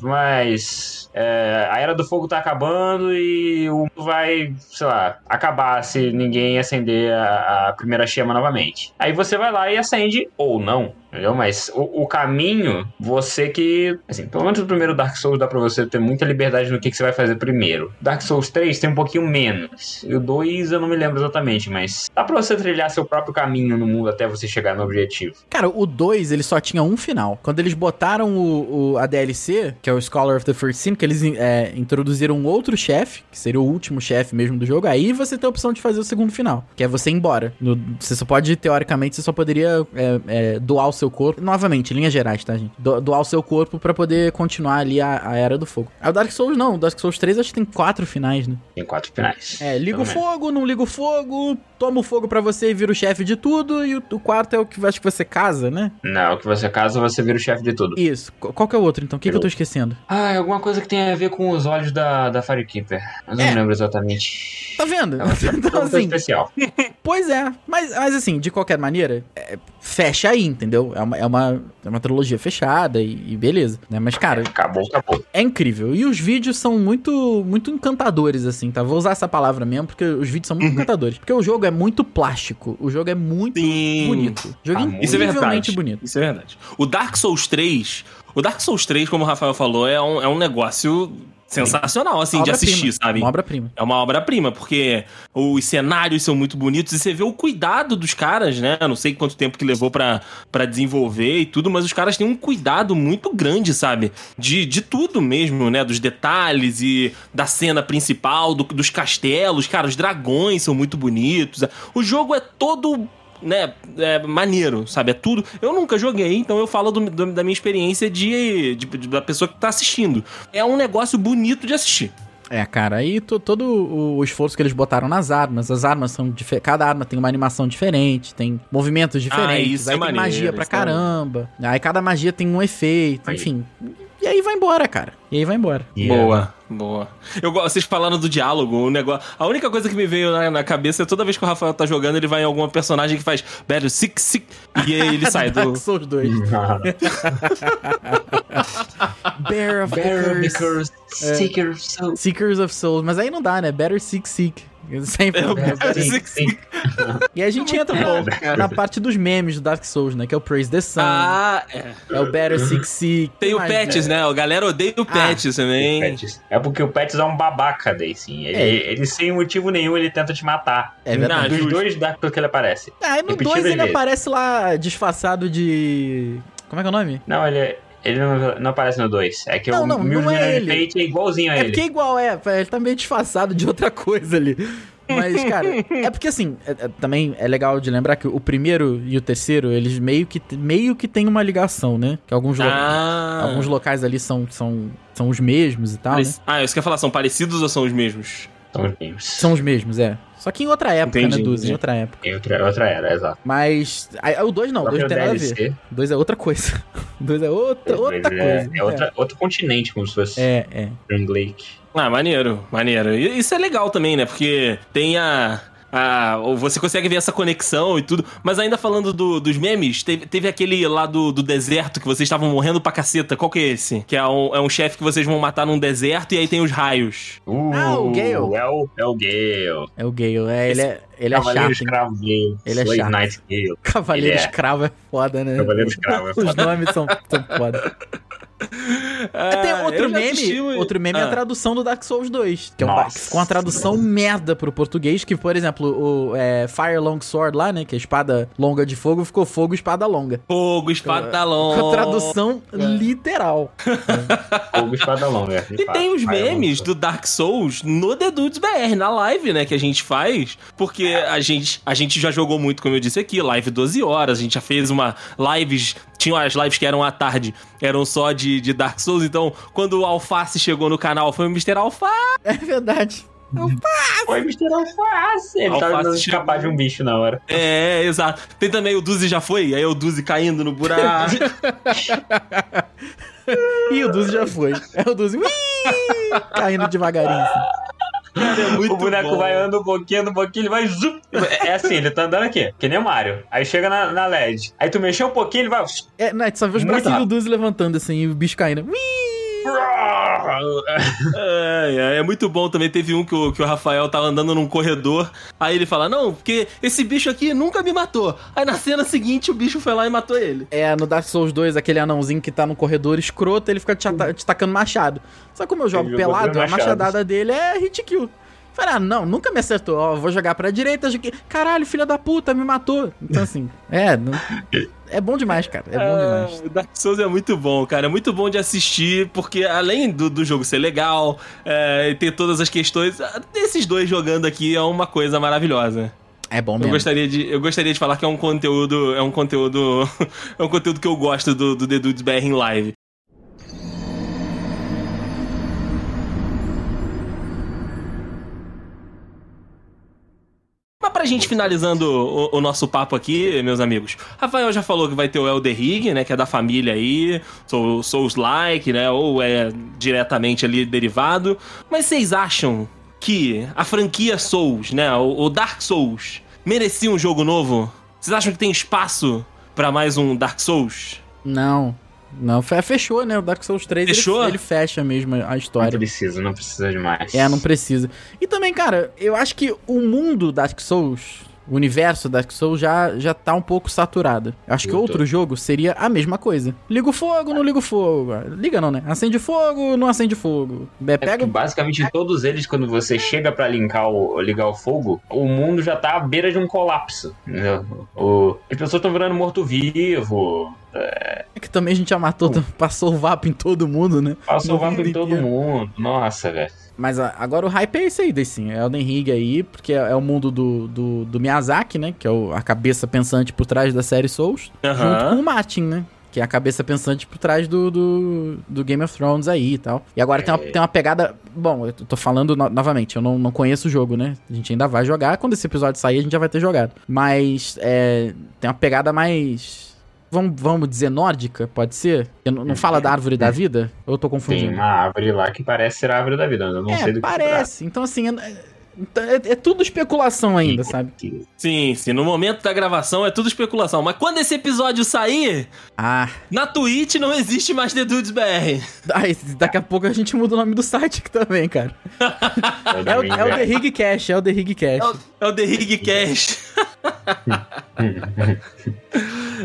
mas é, a Era do Fogo tá acabando e o mundo vai, sei lá, acabar se ninguém acender a, a primeira chama novamente. Aí você vai lá e acende, ou não. Entendeu? Mas o, o caminho, você que. Assim, pelo menos o primeiro Dark Souls dá pra você ter muita liberdade no que, que você vai fazer primeiro. Dark Souls 3 tem um pouquinho menos. E o 2 eu não me lembro exatamente, mas dá pra você trilhar seu próprio caminho no mundo até você chegar no objetivo. Cara, o 2, ele só tinha um final. Quando eles botaram o, o- a DLC, que é o Scholar of the First Sin, que eles é, introduziram um outro chefe, que seria o último chefe mesmo do jogo, aí você tem a opção de fazer o segundo final, que é você ir embora. No- você só pode, teoricamente, você só poderia é, é, doar o seu corpo. Novamente, linhas gerais, tá, gente? Do- doar o seu corpo pra poder continuar ali a, a Era do Fogo. Aí o Dark Souls não, o Dark Souls 3 acho que tem quatro finais, né? Tem quatro finais. É, liga o fogo, não liga o fogo, toma o fogo pra você e vira o chefe de tudo, e o, o quarto é o que acho que você casa, né? Não, que você casa, você vira o chefe de tudo. Isso. Qu- Qual que é o outro, então? O que, que eu tô esquecendo? Ah, é alguma coisa que tem a ver com os olhos da, da Firekeeper. Mas eu É. não lembro exatamente. Tá vendo? É uma então, assim, especial. pois é. Mas, mas assim, de qualquer maneira, é, fecha aí, entendeu? É uma, é uma, é uma trilogia fechada e, e beleza. Né? Mas, cara, Acabou, acabou. é incrível. E os vídeos são muito, muito encantadores, assim, tá? Vou usar essa palavra mesmo, porque os vídeos são muito Uhum. encantadores. Porque o jogo é muito plástico. O jogo é muito Sim. bonito. O jogo é Ah, Isso é incrivelmente verdade. bonito. Isso é verdade. O Dark Souls 3, o Dark Souls 3, como o Rafael falou, é um, é um negócio sensacional, assim, de assistir, sabe? Uma obra-prima. É uma obra-prima, porque os cenários são muito bonitos e você vê o cuidado dos caras, né? Não sei quanto tempo que levou pra pra desenvolver e tudo, mas os caras têm um cuidado muito grande, sabe? De, de tudo mesmo, né? Dos detalhes e da cena principal, do- dos castelos. Cara, os dragões são muito bonitos. O jogo é todo. Né, é maneiro, sabe? É tudo. Eu nunca joguei, então eu falo do- do- da minha experiência de, de- de- da pessoa que tá assistindo. É um negócio bonito de assistir. É, cara, aí to- todo o esforço que eles botaram nas armas, as armas são dife- cada arma tem uma animação diferente, tem movimentos diferentes, isso é aí tem maneiro, magia pra isso é caramba. Aí cada magia tem um efeito, Aí. enfim. E aí vai embora, cara. E aí vai embora. Boa, boa. Eu gosto, vocês falando do diálogo, o negócio. A única coisa que me veio na, na cabeça é toda vez que o Rafael tá jogando, ele vai em alguma personagem que faz Battle Six Six e aí ele sai do. Dark Souls 2. Bear of the Curse. Seeker, so... Seekers of Souls. Mas aí não dá, né? Better Seek Seek. Sempre. É o né? Six sim. Six. E aí a gente entra na, na parte dos memes do Dark Souls, né? Que é o Praise the Sun. Ah, é. É o Better Seek Seek. Tem o Patches, né? A galera odeia o Patches também. Pets. É porque o Pets é um babaca daí, sim. Ele, É. ele, sem motivo nenhum, ele tenta te matar. É verdade. Dos dois Dark Souls que ele aparece. Ah, e no Repetidas 2 ele vezes. aparece lá disfarçado de. Como é que é o nome? Não, ele, ele não, não aparece no 2. É que Não, o não, não Mule é ele. Fate é igualzinho a É ele. porque é igual, é. Ele tá meio disfarçado de outra coisa ali. Mas, cara, é porque assim, é- é- também é legal de lembrar que o primeiro e o terceiro, eles meio que, meio que tem uma ligação, né? Que alguns, lo- Ah. alguns locais ali são, são, são os mesmos e tal, né? Parec- Ah, isso que eu ia falar, são parecidos ou são os mesmos? São os mesmos. São os mesmos, é. Só que em outra época, Entendi, né, Duzi? Em outra época. Em outra, outra era, exato. Mas. aí- O 2 não, o 2 não tem nada a ver. O 2 é outra coisa. O 2 é outra, outra é, coisa. É, outra, outro continente, como se fosse É, é. Grand Lake. Ah, maneiro, maneiro. E isso é legal também, né? Porque tem a. a- ou você consegue ver essa conexão e tudo. Mas ainda falando do- dos memes, teve, teve aquele lá do, do deserto que vocês estavam morrendo pra caceta. Qual que é esse? Que é um, é um chefe que vocês vão matar num deserto e aí tem os raios. Uh, Ah, o Gale. É o, é o Gale. É o Gale. É, ele é, ele é Cavaleiro? Escravo Gale. Ele é Slave chato. Knight Gale. Cavaleiro Ele é. escravo é foda, né? Cavaleiro Escravo é Os foda. nomes são, são foda. É, tem Ah, outro meme, assisti outro meme é a Ah. tradução do Dark Souls 2, que é um, Nossa. com a tradução merda pro português, que, por exemplo, o é, Fire Long Sword lá, né, que é espada longa de fogo, ficou fogo espada longa. Fogo, espada longa. Com a tradução literal. Fogo Espada Longa. de E tem os Fire memes do Dark Souls no The Dudes BR, na live, né, que a gente faz. Porque a gente, a gente já jogou muito, como eu disse aqui, live 12 horas. A gente já fez uma lives. Tinham as lives que eram à tarde, eram só de, de Dark Souls. Então, quando o Alface chegou no canal, foi o Mr. Alface. É verdade. Foi Mr. Alface. Ele tava Alface chegou. escapar de um bicho na hora. É, exato. Tem também o Duzi já foi, aí é o Duzi caindo no buraco. Ih, o Duzi já foi. É o Duzi. Caindo devagarinho. assim. Cara, é muito o boneco bom. vai andando um pouquinho, um pouquinho, ele vai. Zup. É assim, ele tá andando aqui, que nem o Mario. Aí chega na, na LED. Aí tu mexeu um pouquinho, ele vai. É, não, tu só vê os bracinhos do. Duzi levantando assim e o bicho caindo. Ui! É, é, é muito bom também. Teve um que o, que o Rafael tava andando num corredor. Aí ele fala: Não, porque esse bicho aqui nunca me matou. Aí na cena seguinte o bicho foi lá e matou ele. É, no Dark Souls 2, aquele anãozinho que tá no corredor escroto, ele fica te, te tacando machado. Só que como eu jogo jogou pelado, a machadada dele é hit kill. Falei, ah, não, nunca me acertou. Ó, vou jogar pra direita. joguei- Caralho, filha da puta, me matou. Então, assim, é. não- É bom demais, cara. É bom demais. Ah, Dark Souls é muito bom, cara. É muito bom de assistir, porque além do, do jogo ser legal é, e ter todas as questões, ah, esses dois jogando aqui é uma coisa maravilhosa. É bom Eu mesmo. gostaria, de, eu gostaria de falar que é um conteúdo. É um conteúdo. é um conteúdo que eu gosto do, do The Dudes BR em live. Pra gente finalizando o, o nosso papo aqui, meus amigos, Rafael já falou que vai ter o Elder Ring, né, que é da família aí, Sou- Souls-like, né, ou é diretamente ali derivado. Mas vocês acham que a franquia Souls, né, o, o Dark Souls, merecia um jogo novo? Vocês acham que tem espaço pra mais um Dark Souls? Não. Não, fe- fechou, né? O Dark Souls 3 ele- Fechou? Ele, fecha mesmo a Não história. precisa, não precisa demais. É, não precisa. E também, cara, eu acho que o mundo Dark Souls, o universo Dark Souls já, já tá um pouco saturado. Eu acho que tô. outro jogo seria a mesma coisa. Liga o fogo, não liga o fogo. Liga não, né? Acende fogo, não acende fogo. É, pega basicamente todos eles, quando você chega pra linkar o, ligar o fogo, o mundo já tá à beira de um colapso. entendeu? O, as pessoas estão virando morto-vivo, É que também a gente já matou, passou o vapo em todo mundo, né? passou No vapo em todo mundo. Nossa, velho. Mas a- agora o hype é esse aí, daí sim. É Elden Ring aí, porque é, é o mundo do, do, do Miyazaki, né? Que é o- a cabeça pensante por trás da série Souls. Junto com o Martin, né? Que é a cabeça pensante por trás do, do, do Game of Thrones aí e tal. E agora tem, uma, tem uma pegada. Bom, eu tô falando no- novamente, eu não, não conheço o jogo, né? A gente ainda vai jogar. Quando esse episódio sair, a gente já vai ter jogado. Mas é, tem uma pegada mais. Vamos, vamos dizer nórdica, pode ser? Não, não fala da árvore da vida? Ou eu tô Tem confundindo? uma árvore lá que parece ser a árvore da vida. Eu não sei é, do que parece. Então, assim, é, é- é tudo especulação ainda, sabe? Sim, sim. No momento da gravação é tudo especulação. Mas quando esse episódio sair, Ah, na Twitch não existe mais The Dudes BR. ai, daqui a pouco a gente muda o nome do site aqui também, cara. É o, é o The Rig Cash, é o The Rig Cash. É o, é o The Rig Cash.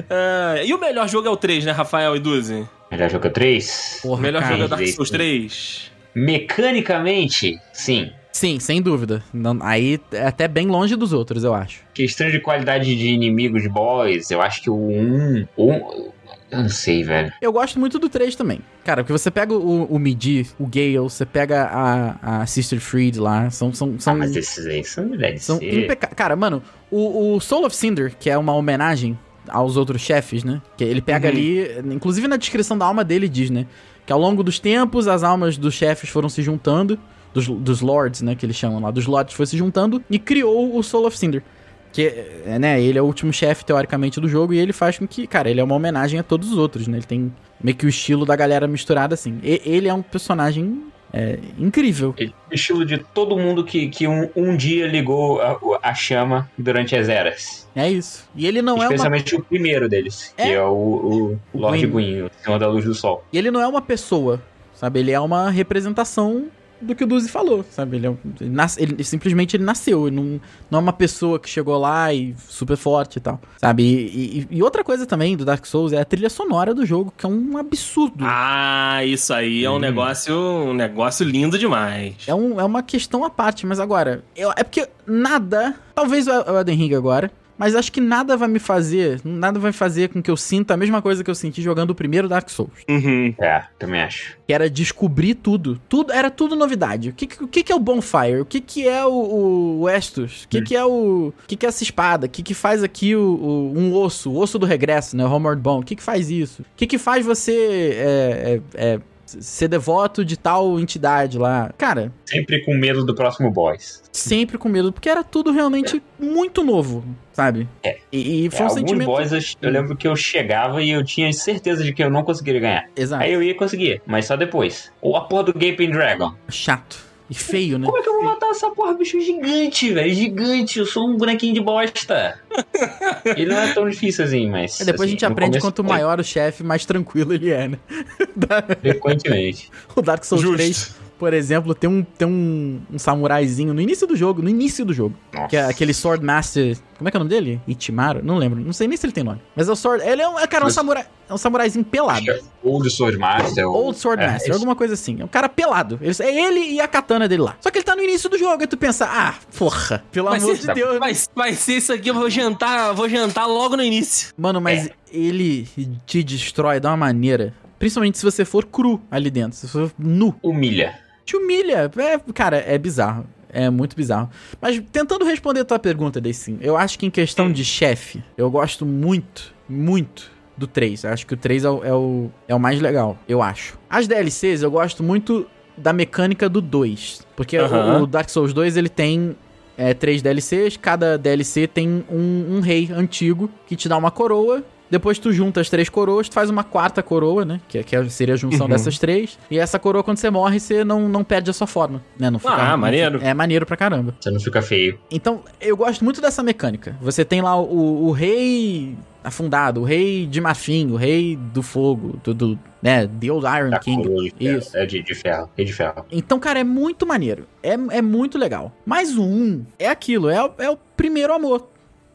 É, e o melhor jogo é o 3, né, Rafael e Duzi? Melhor jogo 3? O Porra, melhor cara. jogo é Dark jeito. Souls 3. Mecanicamente, sim. Sim, sem dúvida. Não- aí é até bem longe dos outros, eu acho. Questão de qualidade de inimigos, boys, eu acho que o 1. Um, eu não sei, velho. Eu gosto muito do 3 também. Cara, porque você pega o, o Midi, o Gale, você pega a, a Sister Freed lá, são. são, são Ah, mas esses aí são DLC. São impeca... Cara, mano, o, o Soul of Cinder, que é uma homenagem aos outros chefes, né? Que ele pega Uhum. ali, inclusive na descrição da alma dele diz, né? Que ao longo dos tempos as almas dos chefes foram se juntando, dos, dos lords, né? Que eles chamam lá, dos lords foi se juntando e criou o Soul of Cinder. Que, é, né, ele é o último chefe, teoricamente, do jogo, e ele faz com que, cara, ele é uma homenagem a todos os outros, né? Ele tem meio que o estilo da galera misturada, assim. E- ele é um personagem é, incrível. Estilo de todo mundo que, que um, um dia ligou a, a chama durante as eras. É isso. E ele não é uma Especialmente o primeiro deles, que É. é o, o O Lord. Gwyn, o Senhor da Luz do Sol. E ele não é uma pessoa, sabe? Ele é uma representação do que o Duzi falou, sabe? Ele, é ele, nasce- ele- simplesmente ele nasceu, ele não, não é uma pessoa que chegou lá e super forte e tal, sabe? E, e- e outra coisa também do Dark Souls é a trilha sonora do jogo, que é um absurdo. Ah, isso aí é um Hum. negócio, um negócio lindo demais. É, um- é uma questão à parte, mas agora, eu- é porque nada, talvez o o Elden Ring agora, mas acho que nada vai me fazer, nada vai fazer com que eu sinta a mesma coisa que eu senti jogando o primeiro Dark Souls. Uhum. É, também acho. que era descobrir tudo. Tudo era tudo novidade. O que, que- o que, que é o Bonfire? O que, que é o, o Estus? O que, que é o. O que, que é essa espada? O que, que faz aqui o, o- um osso? O osso do regresso, né? O Homeward Bone. O que, que faz isso? O que, que faz você é, é, é, ser devoto de tal entidade lá. Cara, Sempre com medo do próximo boss. sempre com medo, porque era tudo realmente muito novo, sabe? É. E, e É, foi um alguns sentimento. boss eu, eu lembro que eu chegava e eu tinha certeza de que eu não conseguiria ganhar. Exato. Aí eu ia conseguir, mas só depois. Ou a porra do Gaping Dragon. Chato. E feio, né? Como é que eu vou matar essa porra? Bicho gigante, velho. Gigante. Eu sou um bonequinho de bosta. Ele não é tão difícil assim, mas. É, depois a assim, gente no aprende começo quanto maior o chefe, mais tranquilo ele é, né? Frequentemente. O Dark Souls Justo. 3, por exemplo, tem um, tem um, um samuraizinho no início do jogo, no início do jogo. Nossa. Que é aquele Sword Master. Como é que é o nome dele? Ichimaru? Não lembro. Não sei nem se ele tem nome. Mas é o Sword. Ele é um, é, cara, um, Mas- samurai, é um samuraizinho pelado. Old Sword Master. Old Sword é, Master, alguma coisa assim. É um cara pelado. Ele- é ele e a katana dele lá. Só que ele tá no início do jogo, e tu pensa, ah, porra, pelo Vai amor de Deus. né? Vai, vai ser isso aqui, eu vou jantar, vou jantar logo no início. Mano, mas É. ele te destrói de uma maneira. Principalmente se você for cru ali dentro. Se você for nu. Humilha. Te humilha. É, cara, é bizarro. É muito bizarro. Mas tentando responder a tua pergunta, Deicin, eu acho que em questão de chefe, eu gosto muito, muito do 3. Eu acho que o 3 é o, é, o, é o mais legal, eu acho. As DLCs, eu gosto muito da mecânica do 2. Porque o- Aham. o, Dark Souls 2, ele tem é, três DLCs. Cada DLC tem um, um rei antigo que te dá uma coroa. Depois tu junta as três coroas, tu faz uma quarta coroa, né? Que, é- que é- seria a junção Uhum. dessas três. E essa coroa, quando você morre, você não, não perde a sua forma, né? Não Ah, não maneiro. É maneiro pra caramba. Você não fica feio. Então, eu gosto muito dessa mecânica. Você tem lá o, o rei afundado, o rei de marfim, o rei do fogo, do, do né? The Old Iron Da King. coroa. Isso. É de, de ferro. Rei de ferro. Então, cara, é muito maneiro. É, é muito legal. Mas o 1 é aquilo, é, é o primeiro amor.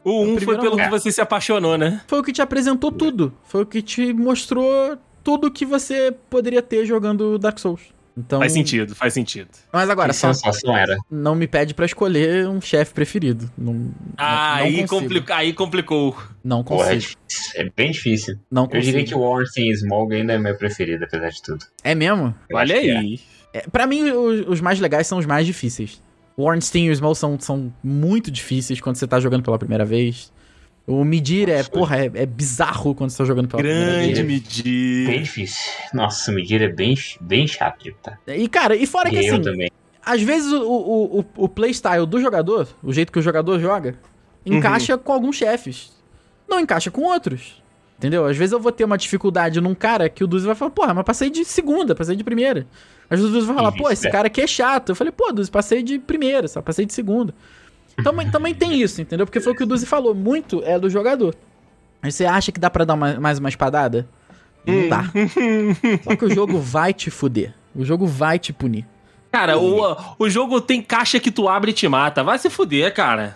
O 1 foi primeiro pelo que você se apaixonou, né? Foi o que te apresentou tudo. Foi o que te mostrou tudo que você poderia ter jogando Dark Souls. Então, Faz sentido, faz sentido. Mas agora, que só sensação era. não me pede pra escolher um chefe preferido. Não, Ah, não, aí, complica, aí complicou. Não é, consigo. é bem difícil. Não Eu consigo. diria que o Ornstein Smog ainda é meu preferido, apesar de tudo. É mesmo? Eu Olha que é. aí. É, pra mim, os, os mais legais são os mais difíceis. O Ornstein e o Small são, são muito difíceis quando você tá jogando pela primeira vez. O Midir é, porra, é, é bizarro quando você tá jogando pela primeira Grande vez. Bem medir. difícil. Nossa, o Medir é bem, bem chato de tá. E, cara, e fora que E eu assim, também. às vezes o, o, o, o playstyle do jogador, o jeito que o jogador joga, encaixa com alguns chefes. Não encaixa com outros. Entendeu? Às vezes eu vou ter uma dificuldade num cara que o Duzi vai falar, porra, mas passei de segunda, passei de primeira. Às vezes o Duzi vai falar, pô, esse vice-versa. cara aqui é chato. Eu falei, pô, Duzi, passei de primeira, só passei de segunda. Também, também tem isso, entendeu? Porque foi o que o Duzi falou, muito é do jogador. Aí você acha que dá pra dar uma- mais uma espadada? Não dá. Só que o jogo vai te fuder. O jogo vai te punir. Cara, o, o jogo tem caixa que tu abre e te mata. Vai se fuder, cara.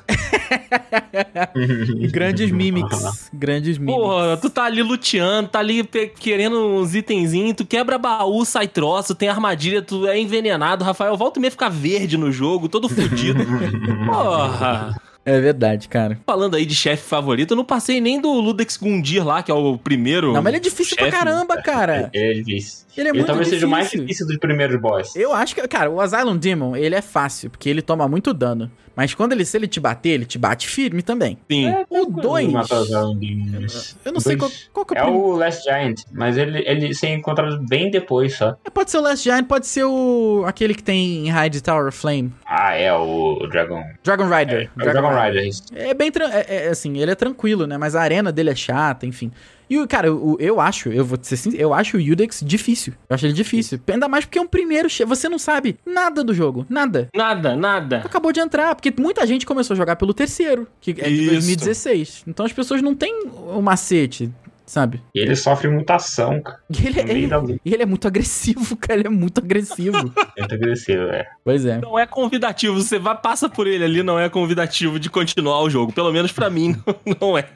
Grandes mimics. Grandes mimics. Porra, tu tá ali luteando, tá ali querendo uns itenzinhos, tu quebra baú, sai troço, tem armadilha, tu é envenenado. Rafael, volta e meia ficar verde no jogo, todo fudido. Porra. É verdade, cara. Falando aí de chefe favorito, eu não passei nem do Ludex Gundir lá, que é o primeiro. Não, mas ele é difícil pra caramba, cara. Ele é difícil. Ele é Ele muito talvez seja o mais difícil. difícil dos primeiros boss. Eu acho que, cara, o Asylum Demon, ele é fácil, porque ele toma muito dano. Mas quando ele, se ele te bater, ele te bate firme também. Sim. O 2, Matar os Alundinhos. eu não sei qual, Dois. qual que é o É primeiro. o Last Giant, mas ele, ele ser encontrado bem depois só. Pode ser o Last Giant, pode ser o aquele que tem em Hide Tower Flame. Ah, é o Dragon. Dragon Rider. É, é o Dragon Rider. isso. É bem, tran- é, é, assim, ele é tranquilo, né? Mas a arena dele é chata, enfim. E, o cara, o- eu acho, eu vou ser sincero, eu acho o Yudex difícil. Eu acho ele difícil. Ainda mais porque é um primeiro chefe. Você não sabe nada do jogo. Nada. Nada, nada. Acabou de entrar, porque muita gente começou a jogar pelo terceiro, que é de Isso. 2016. Então as pessoas não têm o macete, sabe? E ele sofre mutação, cara. E ele, ele- e ele é muito agressivo, cara. Ele é muito agressivo. Muito agressivo, é. pois é. Não é convidativo, você vai, passa por ele ali, não é convidativo de continuar o jogo. Pelo menos pra mim, não é.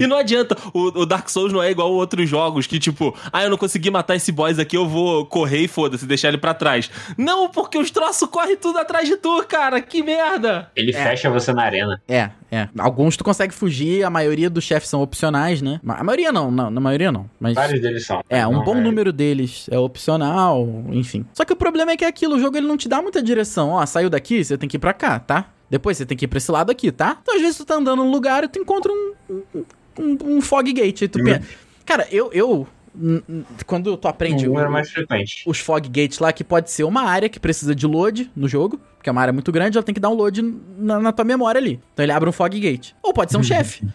E não adianta, o, o Dark Souls não é igual a outros jogos que, tipo, ah, eu não consegui matar esse boss aqui, eu vou correr e foda-se, deixar ele pra trás. Não, porque os troços correm tudo atrás de tu, cara, que merda! Ele É. fecha você na arena. É, é. Alguns tu consegue fugir, a maioria dos chefes são opcionais, né? A maioria não, não na maioria não. Mas. Vários deles são. É, um Não, bom é- número deles é opcional, enfim. Só que o problema é que aquilo, o jogo ele não te dá muita direção. Ó, saiu daqui, você tem que ir pra cá, tá? Depois você tem que ir pra esse lado aqui, tá? Então às vezes tu tá andando num lugar e tu encontra um, um, um, um fog gate. Aí tu pensa. Cara, eu, eu quando tu aprende Um o- frequente. os fog gates lá, que pode ser uma área que precisa de load no jogo, porque é uma área muito grande, ela tem que dar um load na, na tua memória ali. Então ele abre um fog gate. Ou pode ser um chefe.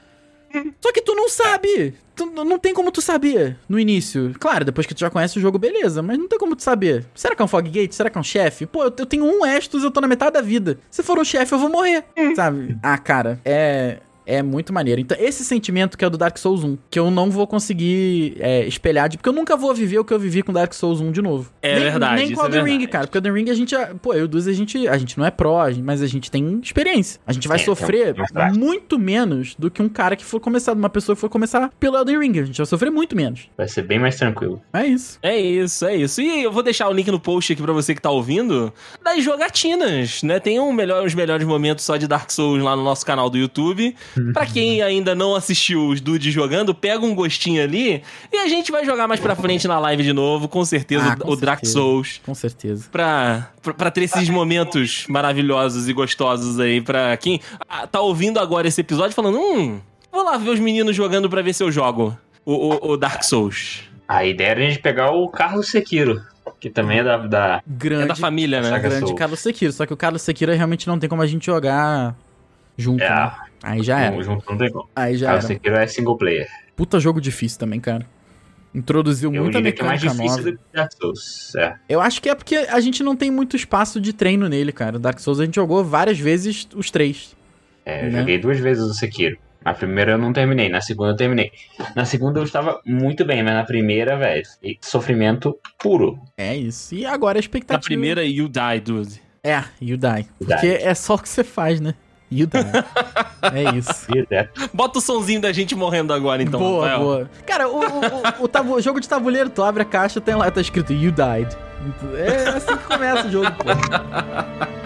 Só que tu não sabe. Tu, não tem como tu saber no início. Claro, depois que tu já conhece o jogo, beleza. Mas não tem como tu saber. Será que é um fog gate? Será que é um chefe? Pô, eu, eu tenho um Estus, eu tô na metade da vida. Se for um chefe, eu vou morrer. Sabe? Ah, cara, é. É muito maneiro. Então, esse sentimento que é o do Dark Souls 1, que eu não vou conseguir é, espelhar, de, porque eu nunca vou viver o que eu vivi com Dark Souls 1 de novo. É nem, verdade, Nem com é Elden Ring, verdade. cara. Porque Elden Ring a gente. já- Pô, eu e o Duz, a gente, a gente não é pró, mas a gente tem experiência. A gente vai É, sofrer tem um prático. muito menos do que um cara que for começar, uma pessoa que for começar pelo Elden Ring. A gente vai sofrer muito menos. Vai ser bem mais tranquilo. É isso. É isso, é isso. E eu vou deixar o link no post aqui pra você que tá ouvindo das jogatinas, né? Tem um melhor, os melhores momentos só de Dark Souls lá no nosso canal do YouTube. Pra quem ainda não assistiu os dudes jogando, pega um gostinho ali e a gente vai jogar mais pra frente na live de novo, com certeza, Ah, o, com o Dark. Souls. Com certeza. Pra, pra, pra ter esses momentos maravilhosos e gostosos aí pra quem ah, tá ouvindo agora esse episódio falando, hum, vou lá ver os meninos jogando pra ver se eu jogo o, o, o Dark Souls. A ideia era a gente pegar o Carlos Sekiro, que também é da. da... Grande. É da família, né? Grande Souls. Carlos Sekiro. Só que o Carlos Sekiro realmente não tem como a gente jogar junto. É, né? Aí já era. junto não tem como. Aí já Carlos era. Sekiro é single player. Puta jogo difícil também, cara. Introduziu Eu muita diria que é mais mecânica difícil nova. do que Dark Souls. É. Eu acho que é porque a gente não tem muito espaço de treino nele, cara. Dark Souls a gente jogou várias vezes os três. É, eu Né? joguei duas vezes o Sekiro. Na primeira eu não terminei, na segunda eu terminei. Na segunda eu estava muito bem, mas na primeira, velho, sofrimento puro. É isso. E agora a expectativa. Na primeira, you die, dude. É, you die. Porque é só o que você faz, né? You die. é isso. Direto. Bota o sonzinho da gente morrendo agora, então. boa, Rafael. boa. Cara, o, o, o- o tabu- jogo de tabuleiro, tu abre a caixa, tem lá, tá escrito You died. É assim que começa o jogo, pô.